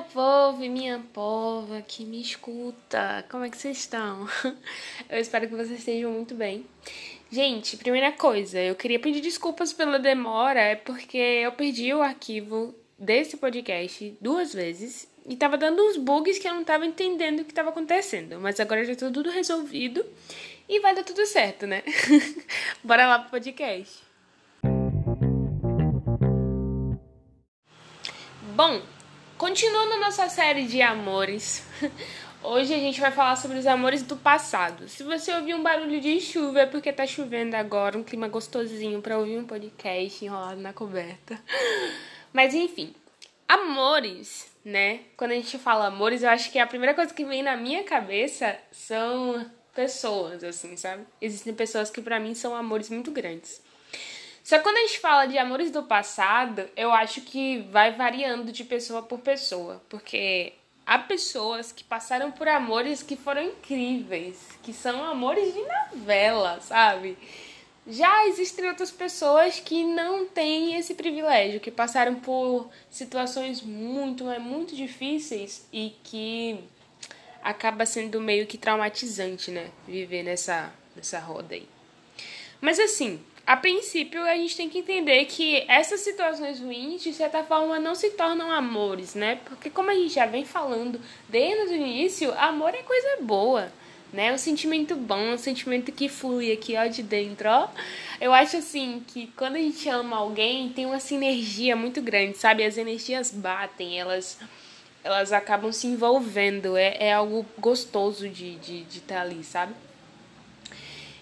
Meu povo e minha pova que me escuta, como é que vocês estão? Eu espero que vocês estejam muito bem. Gente, primeira coisa, eu queria pedir desculpas pela demora, é porque eu perdi o arquivo desse podcast duas vezes e tava dando uns bugs que eu não tava entendendo o que tava acontecendo, mas agora já tá tudo resolvido e vai dar tudo certo, né? Bora lá pro podcast. Bom, Continuando nossa série de amores, hoje a gente vai falar sobre os amores do passado. Se você ouvir um barulho de chuva é porque tá chovendo agora, um clima gostosinho para ouvir um podcast enrolado na coberta. Mas enfim, amores, né? Quando a gente fala amores, eu acho que a primeira coisa que vem na minha cabeça são pessoas, assim, sabe? Existem pessoas que para mim são amores muito grandes. Só que quando a gente fala de amores do passado, eu acho que vai variando de pessoa por pessoa, porque há pessoas que passaram por amores que foram incríveis, que são amores de novela, sabe? Já existem outras pessoas que não têm esse privilégio, que passaram por situações muito, muito difíceis e que acaba sendo meio que traumatizante, né? Viver nessa, nessa roda aí. Mas assim, a princípio a gente tem que entender que essas situações ruins, de certa forma, não se tornam amores, né? Porque como a gente já vem falando desde o início, amor é coisa boa, né? Um sentimento bom, um sentimento que flui aqui, ó, de dentro, ó. Eu acho, assim, que quando a gente ama alguém, tem uma sinergia muito grande, sabe? As energias batem, elas elas acabam se envolvendo, é, é algo gostoso de estar de, de tá ali, sabe?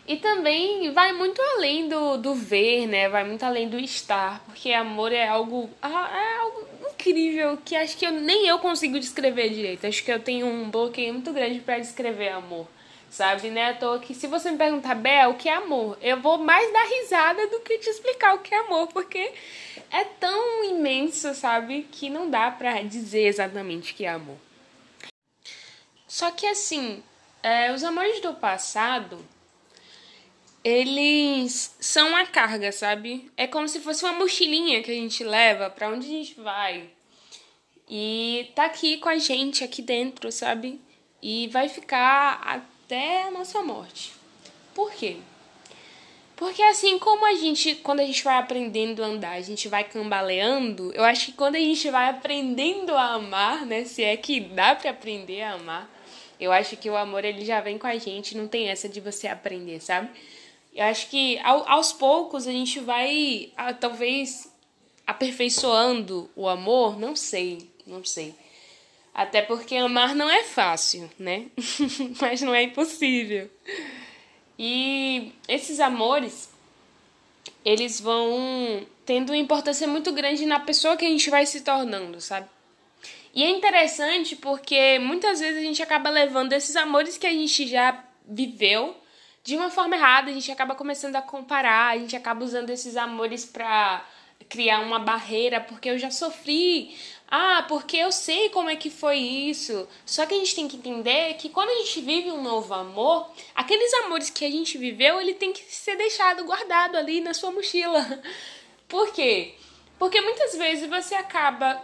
E também vai muito além do, do ver, né? Vai muito além do estar, porque amor é algo, ah, é algo incrível que acho que eu, nem eu consigo descrever direito. Acho que eu tenho um bloqueio muito grande para descrever amor, sabe? Né? À toa que se você me perguntar, Bel, o que é amor? Eu vou mais dar risada do que te explicar o que é amor, porque é tão imenso, sabe? Que não dá pra dizer exatamente o que é amor. Só que assim, é, os amores do passado eles são uma carga, sabe? É como se fosse uma mochilinha que a gente leva para onde a gente vai. E tá aqui com a gente aqui dentro, sabe? E vai ficar até a nossa morte. Por quê? Porque assim como a gente, quando a gente vai aprendendo a andar, a gente vai cambaleando, eu acho que quando a gente vai aprendendo a amar, né, se é que dá para aprender a amar, eu acho que o amor ele já vem com a gente, não tem essa de você aprender, sabe? Eu acho que ao, aos poucos a gente vai, a, talvez, aperfeiçoando o amor, não sei, não sei. Até porque amar não é fácil, né? Mas não é impossível. E esses amores, eles vão tendo uma importância muito grande na pessoa que a gente vai se tornando, sabe? E é interessante porque muitas vezes a gente acaba levando esses amores que a gente já viveu de uma forma errada, a gente acaba começando a comparar, a gente acaba usando esses amores para criar uma barreira, porque eu já sofri. Ah, porque eu sei como é que foi isso. Só que a gente tem que entender que quando a gente vive um novo amor, aqueles amores que a gente viveu, ele tem que ser deixado guardado ali na sua mochila. Por quê? Porque muitas vezes você acaba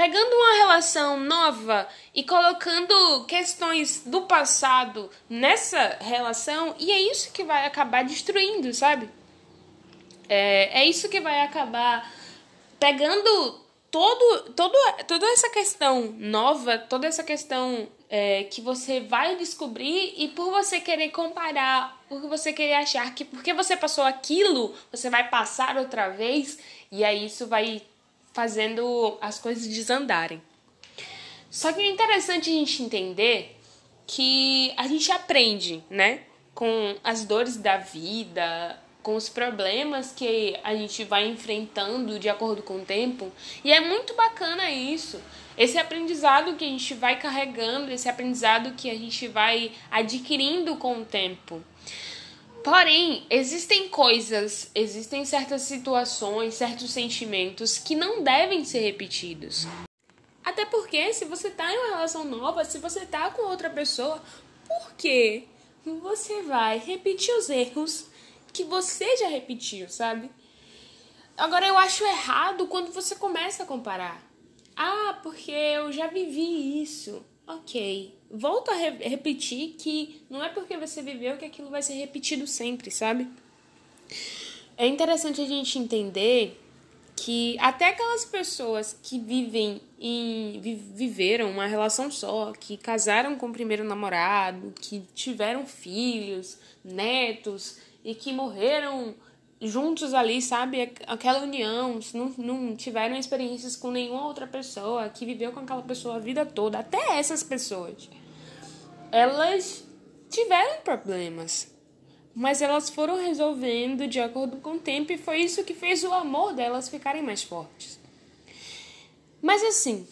pegando uma relação nova e colocando questões do passado nessa relação, e é isso que vai acabar destruindo, sabe? É, é isso que vai acabar pegando todo, todo, toda essa questão nova, toda essa questão é, que você vai descobrir e por você querer comparar, por você querer achar que porque você passou aquilo, você vai passar outra vez, e aí isso vai fazendo as coisas desandarem. Só que é interessante a gente entender que a gente aprende, né? Com as dores da vida, com os problemas que a gente vai enfrentando de acordo com o tempo. E é muito bacana isso. Esse aprendizado que a gente vai carregando, esse aprendizado que a gente vai adquirindo com o tempo. Porém, existem coisas, existem certas situações, certos sentimentos que não devem ser repetidos. Até porque, se você tá em uma relação nova, se você tá com outra pessoa, por que você vai repetir os erros que você já repetiu, sabe? Agora, eu acho errado quando você começa a comparar. Ah, porque eu já vivi isso. Ok. Volto a re repetir que não é porque você viveu que aquilo vai ser repetido sempre, sabe? É interessante a gente entender que até aquelas pessoas que vivem em viveram uma relação só, que casaram com o primeiro namorado, que tiveram filhos, netos e que morreram juntos ali, sabe? Aquela união, não, não tiveram experiências com nenhuma outra pessoa, que viveu com aquela pessoa a vida toda, até essas pessoas, elas tiveram problemas mas elas foram resolvendo de acordo com o tempo e foi isso que fez o amor delas ficarem mais fortes. Mas assim,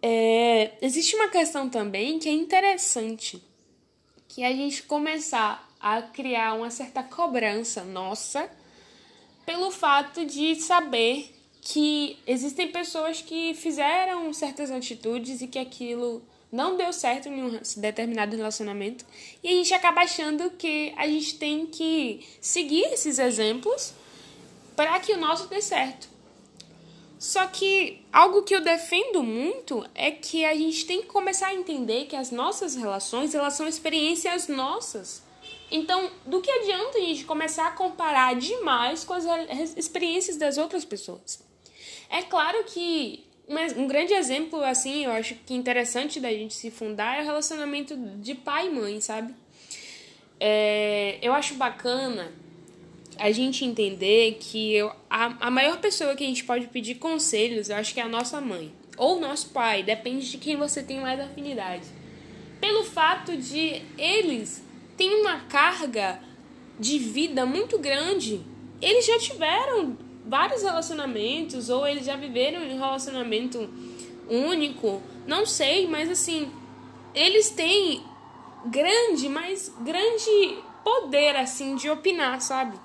é, existe uma questão também que é interessante, que é a gente começar a criar uma certa cobrança nossa pelo fato de saber que existem pessoas que fizeram certas atitudes e que aquilo não deu certo em um determinado relacionamento e a gente acaba achando que a gente tem que seguir esses exemplos para que o nosso dê certo. Só que algo que eu defendo muito é que a gente tem que começar a entender que as nossas relações, elas são experiências nossas. Então, do que adianta a gente começar a comparar demais com as experiências das outras pessoas? É claro que um grande exemplo, assim, eu acho que interessante da gente se fundar é o relacionamento de pai e mãe, sabe? É, eu acho bacana a gente entender que eu, a, a maior pessoa que a gente pode pedir conselhos, eu acho que é a nossa mãe. Ou nosso pai, depende de quem você tem mais afinidade. Pelo fato de eles têm uma carga de vida muito grande. Eles já tiveram vários relacionamentos, ou eles já viveram um relacionamento único, não sei, mas assim, eles têm grande, mas grande poder assim de opinar, sabe?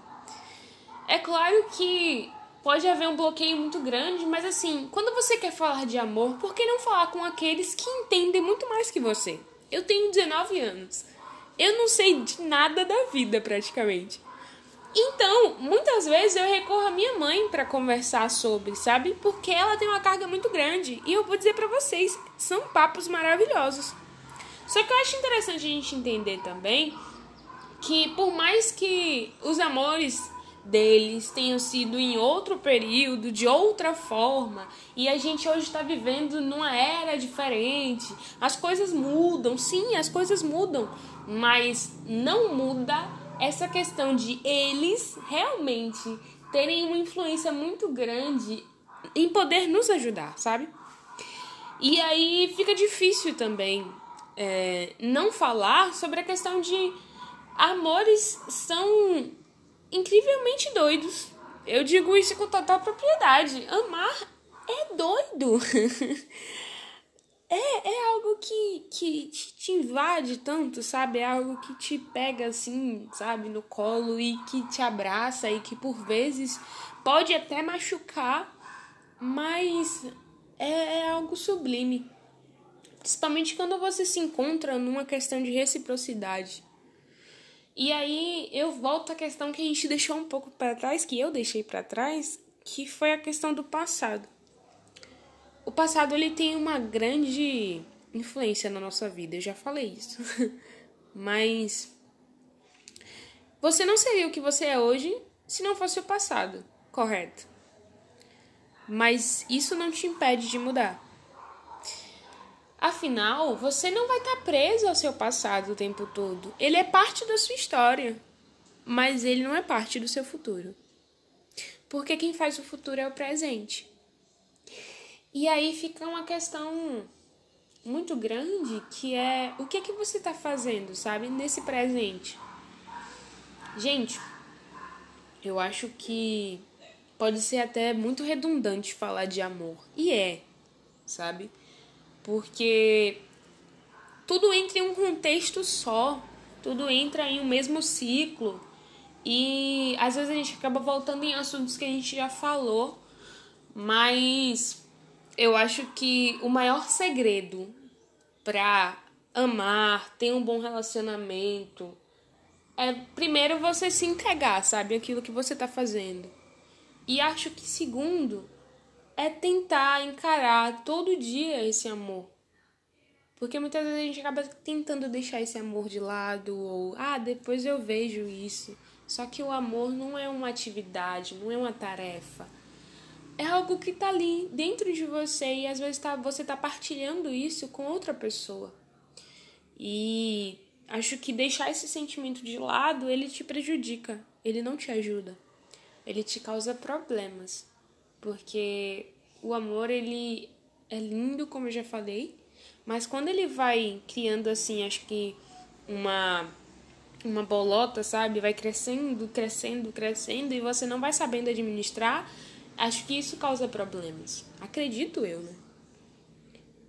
É claro que pode haver um bloqueio muito grande, mas assim, quando você quer falar de amor, por que não falar com aqueles que entendem muito mais que você? Eu tenho 19 anos. Eu não sei de nada da vida praticamente. Então, muitas vezes eu recorro à minha mãe para conversar sobre, sabe? Porque ela tem uma carga muito grande. E eu vou dizer para vocês, são papos maravilhosos. Só que eu acho interessante a gente entender também que por mais que os amores deles tenham sido em outro período, de outra forma, e a gente hoje está vivendo numa era diferente, as coisas mudam, sim, as coisas mudam, mas não muda essa questão de eles realmente terem uma influência muito grande em poder nos ajudar, sabe? E aí fica difícil também é, não falar sobre a questão de amores são incrivelmente doidos. Eu digo isso com total propriedade. Amar é doido. É, é algo que, que te invade tanto, sabe? É algo que te pega assim, sabe, no colo e que te abraça e que por vezes pode até machucar, mas é, é algo sublime. Principalmente quando você se encontra numa questão de reciprocidade. E aí eu volto à questão que a gente deixou um pouco para trás, que eu deixei para trás, que foi a questão do passado o passado ele tem uma grande influência na nossa vida, eu já falei isso. Mas você não seria o que você é hoje se não fosse o passado, correto? Mas isso não te impede de mudar. Afinal, você não vai estar preso ao seu passado o tempo todo. Ele é parte da sua história, mas ele não é parte do seu futuro. Porque quem faz o futuro é o presente. E aí fica uma questão muito grande que é o que é que você está fazendo, sabe, nesse presente. Gente, eu acho que pode ser até muito redundante falar de amor. E é, sabe? Porque tudo entra em um contexto só, tudo entra em um mesmo ciclo. E às vezes a gente acaba voltando em assuntos que a gente já falou, mas eu acho que o maior segredo para amar, ter um bom relacionamento, é primeiro você se entregar, sabe, aquilo que você tá fazendo. E acho que segundo é tentar encarar todo dia esse amor. Porque muitas vezes a gente acaba tentando deixar esse amor de lado, ou, ah, depois eu vejo isso. Só que o amor não é uma atividade, não é uma tarefa. É algo que tá ali dentro de você e às vezes tá, você tá partilhando isso com outra pessoa. E acho que deixar esse sentimento de lado, ele te prejudica, ele não te ajuda. Ele te causa problemas. Porque o amor, ele é lindo, como eu já falei, mas quando ele vai criando assim, acho que uma uma bolota, sabe? Vai crescendo, crescendo, crescendo e você não vai sabendo administrar, acho que isso causa problemas. Acredito eu, né?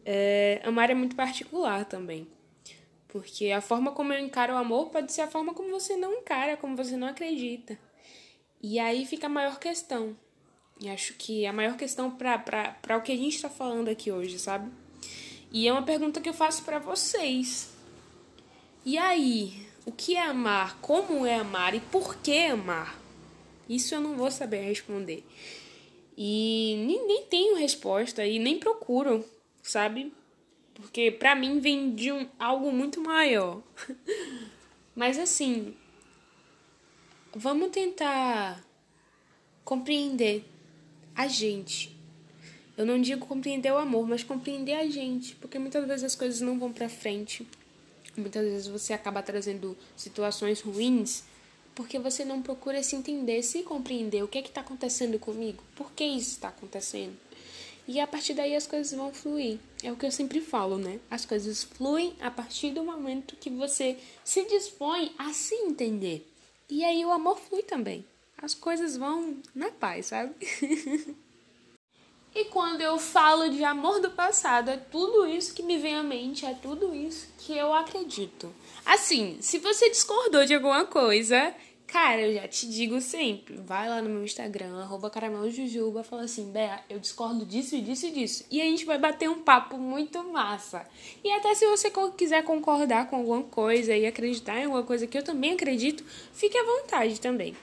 É, amar é muito particular também. Porque a forma como eu encaro o amor pode ser a forma como você não encara, como você não acredita. E aí fica a maior questão. E acho que a maior questão para o que a gente está falando aqui hoje, sabe? E é uma pergunta que eu faço para vocês. E aí, o que é amar? Como é amar? E por que amar? Isso eu não vou saber responder. E nem, nem tenho resposta e nem procuro, sabe? Porque para mim vem de um, algo muito maior. Mas assim, vamos tentar compreender a gente. Eu não digo compreender o amor, mas compreender a gente, porque muitas vezes as coisas não vão para frente. Muitas vezes você acaba trazendo situações ruins porque você não procura se entender, se compreender o que é que está acontecendo comigo, por que isso está acontecendo. E a partir daí as coisas vão fluir. É o que eu sempre falo, né? As coisas fluem a partir do momento que você se dispõe a se entender. E aí o amor flui também as coisas vão na paz, sabe? e quando eu falo de amor do passado, é tudo isso que me vem à mente, é tudo isso que eu acredito. Assim, se você discordou de alguma coisa, Cara, eu já te digo sempre, vai lá no meu Instagram, arroba caramelojujuba, fala assim, Bea, eu discordo disso e disso e disso. E a gente vai bater um papo muito massa. E até se você quiser concordar com alguma coisa e acreditar em alguma coisa que eu também acredito, fique à vontade também.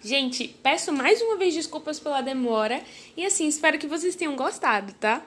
Gente, peço mais uma vez desculpas pela demora e assim, espero que vocês tenham gostado, tá?